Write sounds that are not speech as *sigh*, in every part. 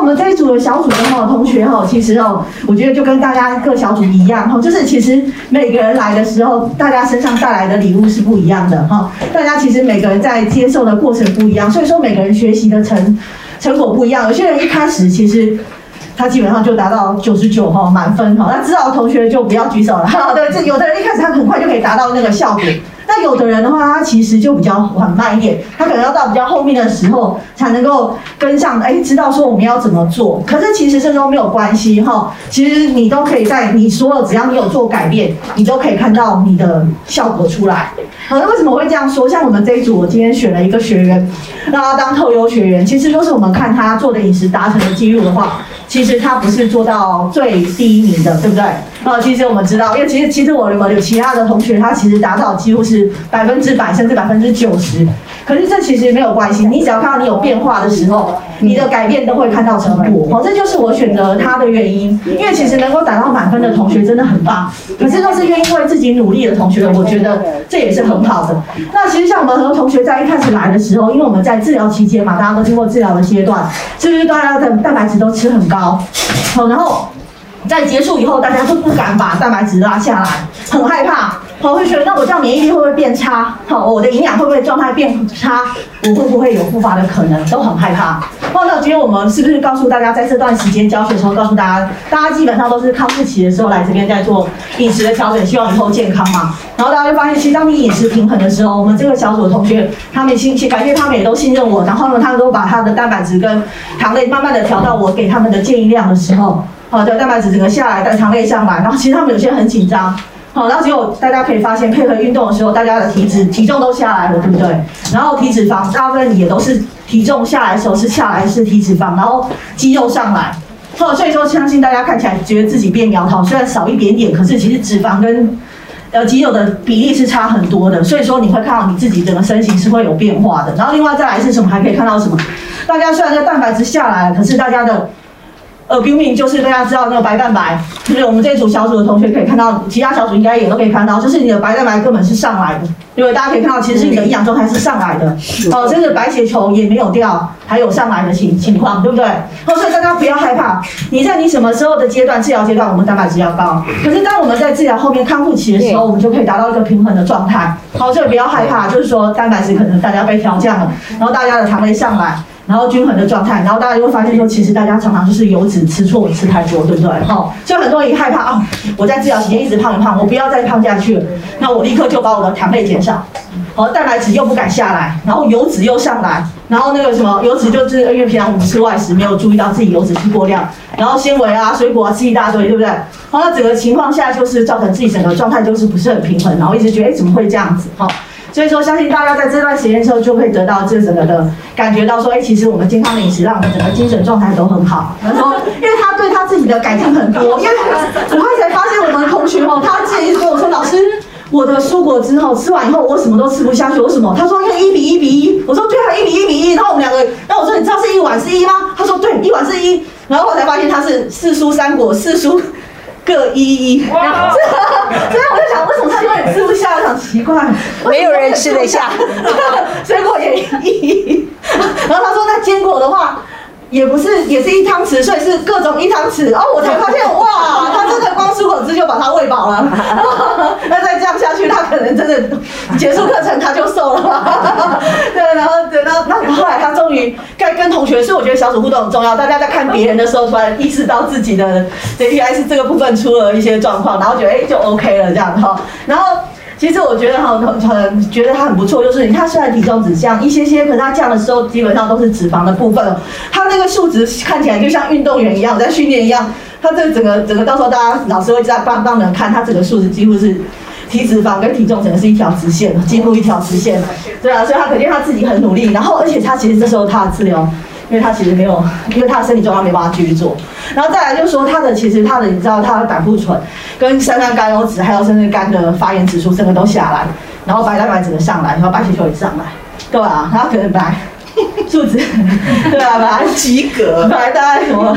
我们这一组的小组的哈同学哈，其实哦，我觉得就跟大家各小组一样哈，就是其实每个人来的时候，大家身上带来的礼物是不一样的哈。大家其实每个人在接受的过程不一样，所以说每个人学习的成成果不一样。有些人一开始其实他基本上就达到九十九哈满分哈，那知道的同学就不要举手了哈。对，这有的人一开始他很快就可以达到那个效果。那有的人的话，他其实就比较缓慢一点，他可能要到比较后面的时候才能够跟上，哎，知道说我们要怎么做。可是其实这都没有关系哈，其实你都可以在你所有只要你有做改变，你都可以看到你的效果出来。好，那为什么会这样说？像我们这一组，我今天选了一个学员，让他当特优学员。其实就是我们看他做的饮食达成的记录的话，其实他不是做到最第一名的，对不对？呃，其实我们知道，因为其实其实我有有其他的同学，他其实达到几乎是百分之百，甚至百分之九十。可是这其实没有关系，你只要看到你有变化的时候，你的改变都会看到成果。哦，这就是我选择他的原因。因为其实能够达到满分的同学真的很棒，可是都是愿意为自己努力的同学，我觉得这也是很好的。那其实像我们很多同学在一开始来的时候，因为我们在治疗期间嘛，大家都经过治疗的阶段，是不是大家的蛋白质都吃很高？好，然后。在结束以后，大家都不敢把蛋白质拉下来，很害怕，好会觉得那我这样免疫力会不会变差？好，我的营养会不会状态变差？我会不会有复发的可能？都很害怕。那今天我们是不是告诉大家，在这段时间教学的时候，告诉大家，大家基本上都是康复期的时候来这边在做饮食的调整，希望以后健康嘛。然后大家就发现，其实当你饮食平衡的时候，我们这个小组的同学，他们信，感谢他们也都信任我，然后呢，他们都把他的蛋白质跟糖类慢慢的调到我给他们的建议量的时候。好的，蛋白质整个下来，但肠胃上来，然后其实他们有些很紧张，好，然后结果大家可以发现，配合运动的时候，大家的体脂、体重都下来了，对不对？然后体脂肪大部分也都是体重下来的时候是下来是体脂肪，然后肌肉上来，好，所以说相信大家看起来觉得自己变苗条，虽然少一点点，可是其实脂肪跟呃肌肉的比例是差很多的，所以说你会看到你自己整个身形是会有变化的。然后另外再来是什么？还可以看到什么？大家虽然在蛋白质下来，可是大家的。呃，building 就是大家知道那个白蛋白，就是我们这组小组的同学可以看到，其他小组应该也都可以看到，就是你的白蛋白根本是上来的，因为大家可以看到，其实你的营养状态是上来的，哦，甚至白血球也没有掉，还有上来的情情况，对不对？哦，所以大家不要害怕，你在你什么时候的阶段，治疗阶段，我们蛋白质要高，可是当我们在治疗后面康复期的时候，我们就可以达到一个平衡的状态，好，所以不要害怕，就是说蛋白质可能大家被调降了，然后大家的糖类上来。然后均衡的状态，然后大家就会发现说，其实大家常常就是油脂吃错，吃太多，对不对？哈，所以很多人一害怕啊，我在治疗期间一直胖一胖，我不要再胖下去了，那我立刻就把我的糖类减少，好，蛋白质又不敢下来，然后油脂又上来，然后那个什么油脂就是因为平常我们吃外食，没有注意到自己油脂吃过量，然后纤维啊、水果啊吃一大堆，对不对？好，那整个情况下就是造成自己整个状态就是不是很平衡，然后一直觉得哎怎么会这样子？哈。所以说，相信大家在这段时间之后，就会得到这整个的感觉到说，哎，其实我们健康饮食让我们整个精神状态都很好。然后，因为他对他自己的改进很多，因为我后才发现我们同学哦，他自己跟我说，老师，我的蔬果之后吃完以后，我什么都吃不下去，为什么？他说因为一比一比一，我说对啊，一比一比一。然后我们两个，然后我说你知道是一碗是一吗？他说对，一碗是一。然后我才发现他是四蔬三果，四蔬。各一一，所以我就想，他永远吃不下？很奇怪，没有人吃得下，*laughs* 水果也一。然后他说，那坚果的话。也不是，也是一汤匙，所以是各种一汤匙。哦，我才发现，哇，他真的光蔬果汁就把他喂饱了。那再这样下去，他可能真的结束课程他就瘦了。*laughs* 对，然后等到那后来他终于该跟同学，所以我觉得小组互动很重要。大家在看别人的时候，突然意识到自己的原来是这个部分出了一些状况，然后觉得哎就 OK 了这样哈。然后。其实我觉得哈，很很觉得他很不错，就是他虽然体重只降一些些，可是他降的时候基本上都是脂肪的部分，他那个数值看起来就像运动员一样在训练一样，他这整个整个到时候大家老师会在帮帮人看，他整个数值几乎是体脂肪跟体重整个是一条直线，几乎一条直线，对啊，所以他肯定他自己很努力，然后而且他其实这时候他的治疗。因为他其实没有，*laughs* 因为他的身体状况没办法继续做，然后再来就是说他的其实他的你知道他的胆固醇跟三酸甘油脂还有甚至肝的发炎指数整个都下来，然后白蛋白整个上来，然后白血球也上来，对吧？然后可能白 *laughs* 数值对啊，本来 *laughs* 及格，本来大概什么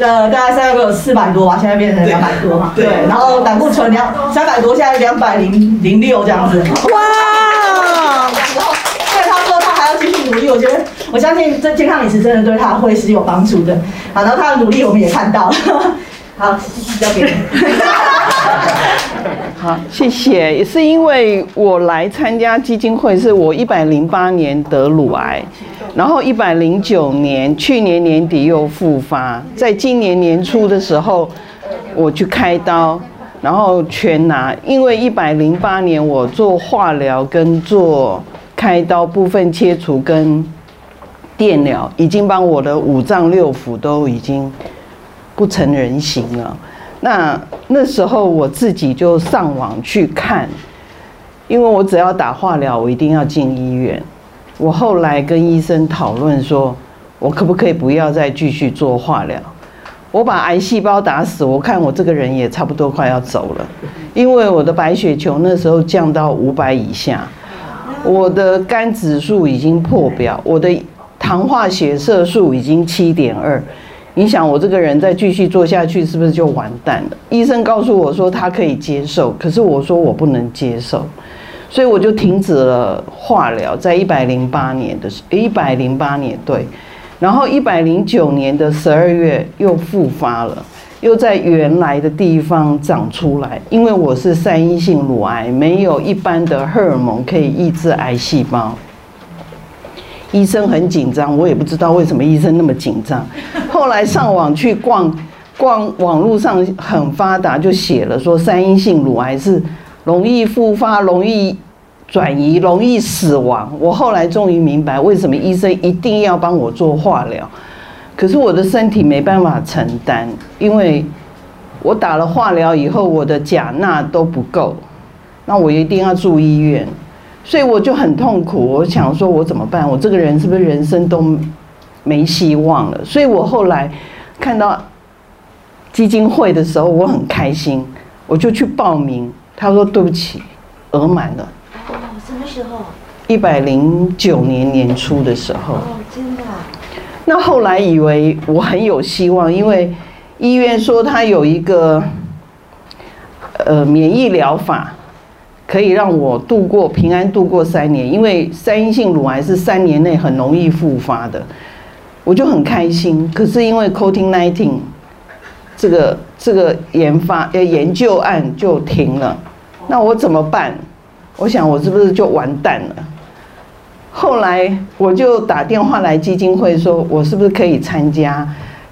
呃大概三个四百多吧，现在变成两百多嘛，对，然后胆固醇两三百多，现在两百零零六这样子，哇，然后对他说他还要继续努力，我觉得。我相信这健康饮食真的对他会是有帮助的。好，然后他的努力我们也看到了。*laughs* 好，交给你。*laughs* 好，谢谢。也是因为我来参加基金会，是我一百零八年得乳癌，然后一百零九年去年年底又复发，在今年年初的时候我去开刀，然后全拿。因为一百零八年我做化疗跟做开刀部分切除跟电疗，已经帮我的五脏六腑都已经不成人形了。那那时候我自己就上网去看，因为我只要打化疗，我一定要进医院。我后来跟医生讨论说，我可不可以不要再继续做化疗？我把癌细胞打死，我看我这个人也差不多快要走了，因为我的白血球那时候降到五百以下，我的肝指数已经破表，我的糖化血色素已经七点二。你想我这个人再继续做下去，是不是就完蛋了？医生告诉我说他可以接受，可是我说我不能接受，所以我就停止了化疗。在一百零八年的时，一百零八年对，然后一百零九年的十二月又复发了，又在原来的地方长出来。因为我是三阴性乳癌，没有一般的荷尔蒙可以抑制癌细胞。医生很紧张，我也不知道为什么医生那么紧张。后来上网去逛，逛网络上很发达，就写了说三阴性乳癌是容易复发、容易转移、容易死亡。我后来终于明白为什么医生一定要帮我做化疗。可是我的身体没办法承担，因为我打了化疗以后，我的钾钠都不够，那我一定要住医院。所以我就很痛苦，我想说，我怎么办？我这个人是不是人生都没希望了？所以我后来看到基金会的时候，我很开心，我就去报名。他说：“对不起，额满了。”哦，什么时候？一百零九年年初的时候。哦，真的。那后来以为我很有希望，因为医院说他有一个呃免疫疗法。可以让我度过平安度过三年，因为三阴性乳癌是三年内很容易复发的，我就很开心。可是因为 Coating Nineteen 这个这个研发呃研究案就停了，那我怎么办？我想我是不是就完蛋了？后来我就打电话来基金会，说我是不是可以参加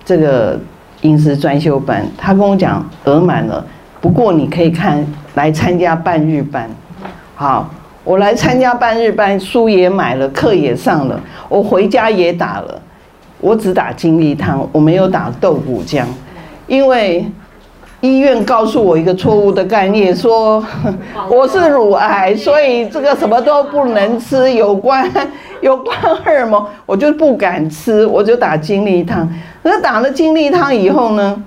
这个饮食专修班？他跟我讲额满了，不过你可以看。来参加半日班，好，我来参加半日班，书也买了，课也上了，我回家也打了，我只打金力汤，我没有打豆谷浆，因为医院告诉我一个错误的概念，说 *laughs* 我是乳癌，*laughs* 所以这个什么都不能吃，有关 *laughs* 有关荷尔蒙，我就不敢吃，我就打金力汤。那打了金力汤以后呢，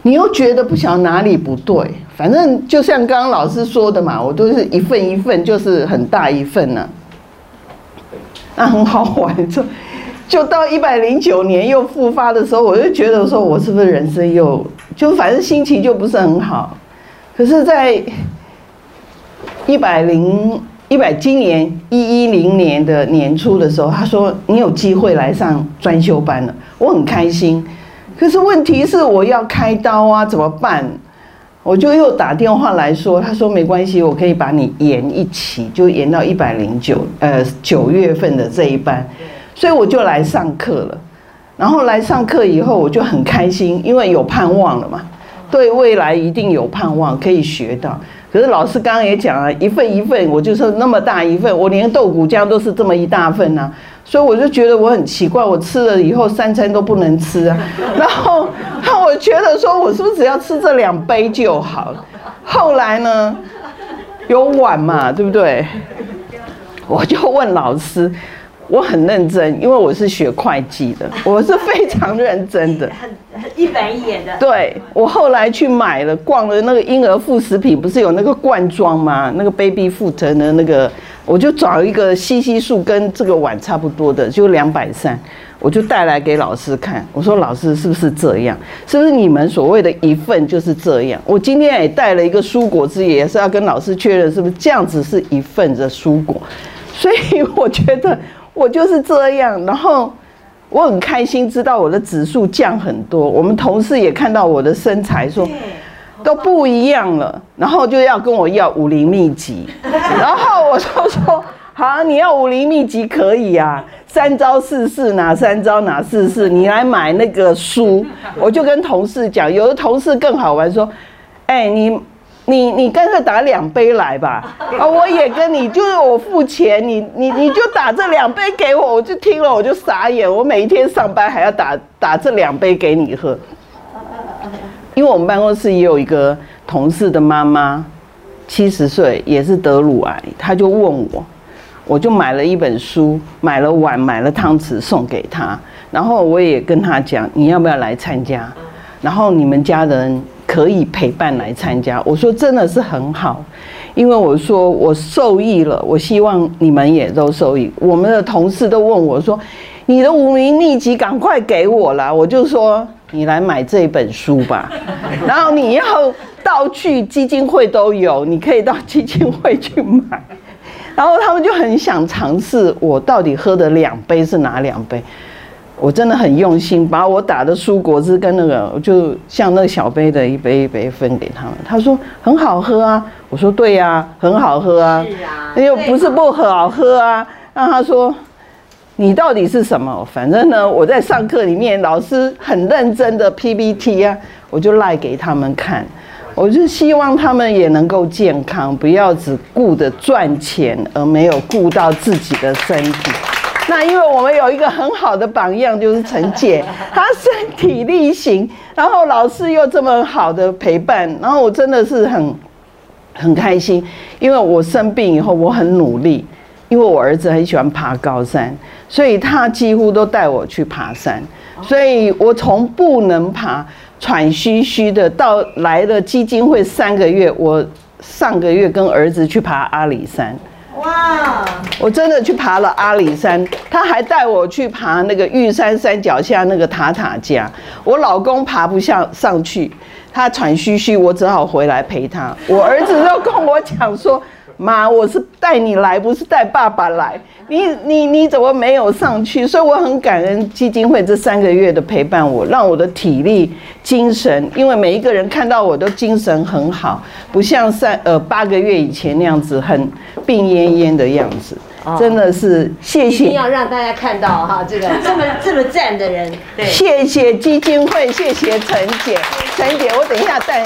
你又觉得不晓得哪里不对。反正就像刚刚老师说的嘛，我都是一份一份，就是很大一份呢。那很好玩，就就到一百零九年又复发的时候，我就觉得说，我是不是人生又就反正心情就不是很好。可是，在一百零一百今年一一零年的年初的时候，他说你有机会来上专修班了，我很开心。可是问题是我要开刀啊，怎么办？我就又打电话来说，他说没关系，我可以把你延一期，就延到一百零九，呃，九月份的这一班，所以我就来上课了。然后来上课以后，我就很开心，因为有盼望了嘛，对未来一定有盼望可以学到。可是老师刚刚也讲了，一份一份，我就是那么大一份，我连豆谷浆都是这么一大份呢。所以我就觉得我很奇怪，我吃了以后三餐都不能吃啊。*laughs* 然后，那我觉得说，我是不是只要吃这两杯就好？后来呢，有碗嘛，对不对？我就问老师。我很认真，因为我是学会计的，我是非常认真的，很一板一眼的。对，我后来去买了，逛了那个婴儿副食品，不是有那个罐装吗？那个 baby food 的那个，我就找一个西西数跟这个碗差不多的，就两百三，我就带来给老师看。我说老师是不是这样？是不是你们所谓的一份就是这样？我今天也带了一个蔬果汁，也是要跟老师确认是不是这样子是一份的蔬果。所以我觉得。我就是这样。然后我很开心，知道我的指数降很多。我们同事也看到我的身材，说都不一样了，然后就要跟我要武林秘籍。然后我就说。好，你要武林秘籍可以啊，三招四式哪三招哪四式，你来买那个书。我就跟同事讲，有的同事更好玩，说，哎，你你你干脆打两杯来吧，啊，我也跟你，就是我付钱，你你你就打这两杯给我，我就听了我就傻眼，我每一天上班还要打打这两杯给你喝，因为我们办公室也有一个同事的妈妈，七十岁也是得乳癌，他就问我。我就买了一本书，买了碗，买了汤匙送给他。然后我也跟他讲，你要不要来参加？然后你们家人可以陪伴来参加。我说真的是很好，因为我说我受益了，我希望你们也都受益。我们的同事都问我说，你的五名秘籍赶快给我了。我就说你来买这本书吧。*laughs* 然后你要到去基金会都有，你可以到基金会去买。然后他们就很想尝试，我到底喝的两杯是哪两杯？我真的很用心，把我打的蔬果汁跟那个，就像那个小杯的一杯一杯分给他们。他说很好喝啊，我说对呀，很好喝啊，是啊，又不是不好喝啊。那他说你到底是什么？反正呢，我在上课里面，老师很认真的 PPT 啊，我就赖给他们看。我就希望他们也能够健康，不要只顾着赚钱，而没有顾到自己的身体。那因为我们有一个很好的榜样，就是陈姐，*laughs* 她身体力行，然后老师又这么好的陪伴，然后我真的是很很开心。因为我生病以后，我很努力，因为我儿子很喜欢爬高山，所以他几乎都带我去爬山，所以我从不能爬。喘吁吁的到来了基金会三个月，我上个月跟儿子去爬阿里山，哇！我真的去爬了阿里山，他还带我去爬那个玉山山脚下那个塔塔家，我老公爬不下上去，他喘吁吁，我只好回来陪他。我儿子都跟我讲说。妈，我是带你来，不是带爸爸来。你你你怎么没有上去？所以我很感恩基金会这三个月的陪伴，我让我的体力、精神，因为每一个人看到我都精神很好，不像三呃八个月以前那样子很病恹恹的样子。真的是谢谢，一定要让大家看到哈，这个 *laughs* 这么这么赞的人。对，谢谢基金会，谢谢陈姐，陈姐，我等一下带。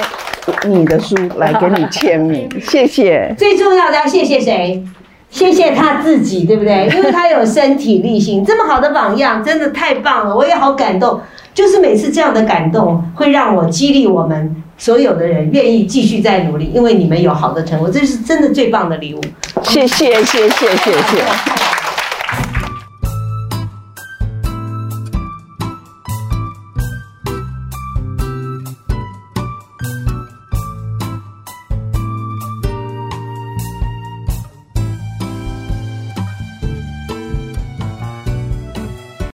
你的书来给你签名，*laughs* 谢谢。最重要的要谢谢谁？谢谢他自己，对不对？因为他有身体力行，这么好的榜样，真的太棒了，我也好感动。就是每次这样的感动，会让我激励我们所有的人愿意继续再努力，因为你们有好的成果，这是真的最棒的礼物。谢谢，谢谢，谢谢。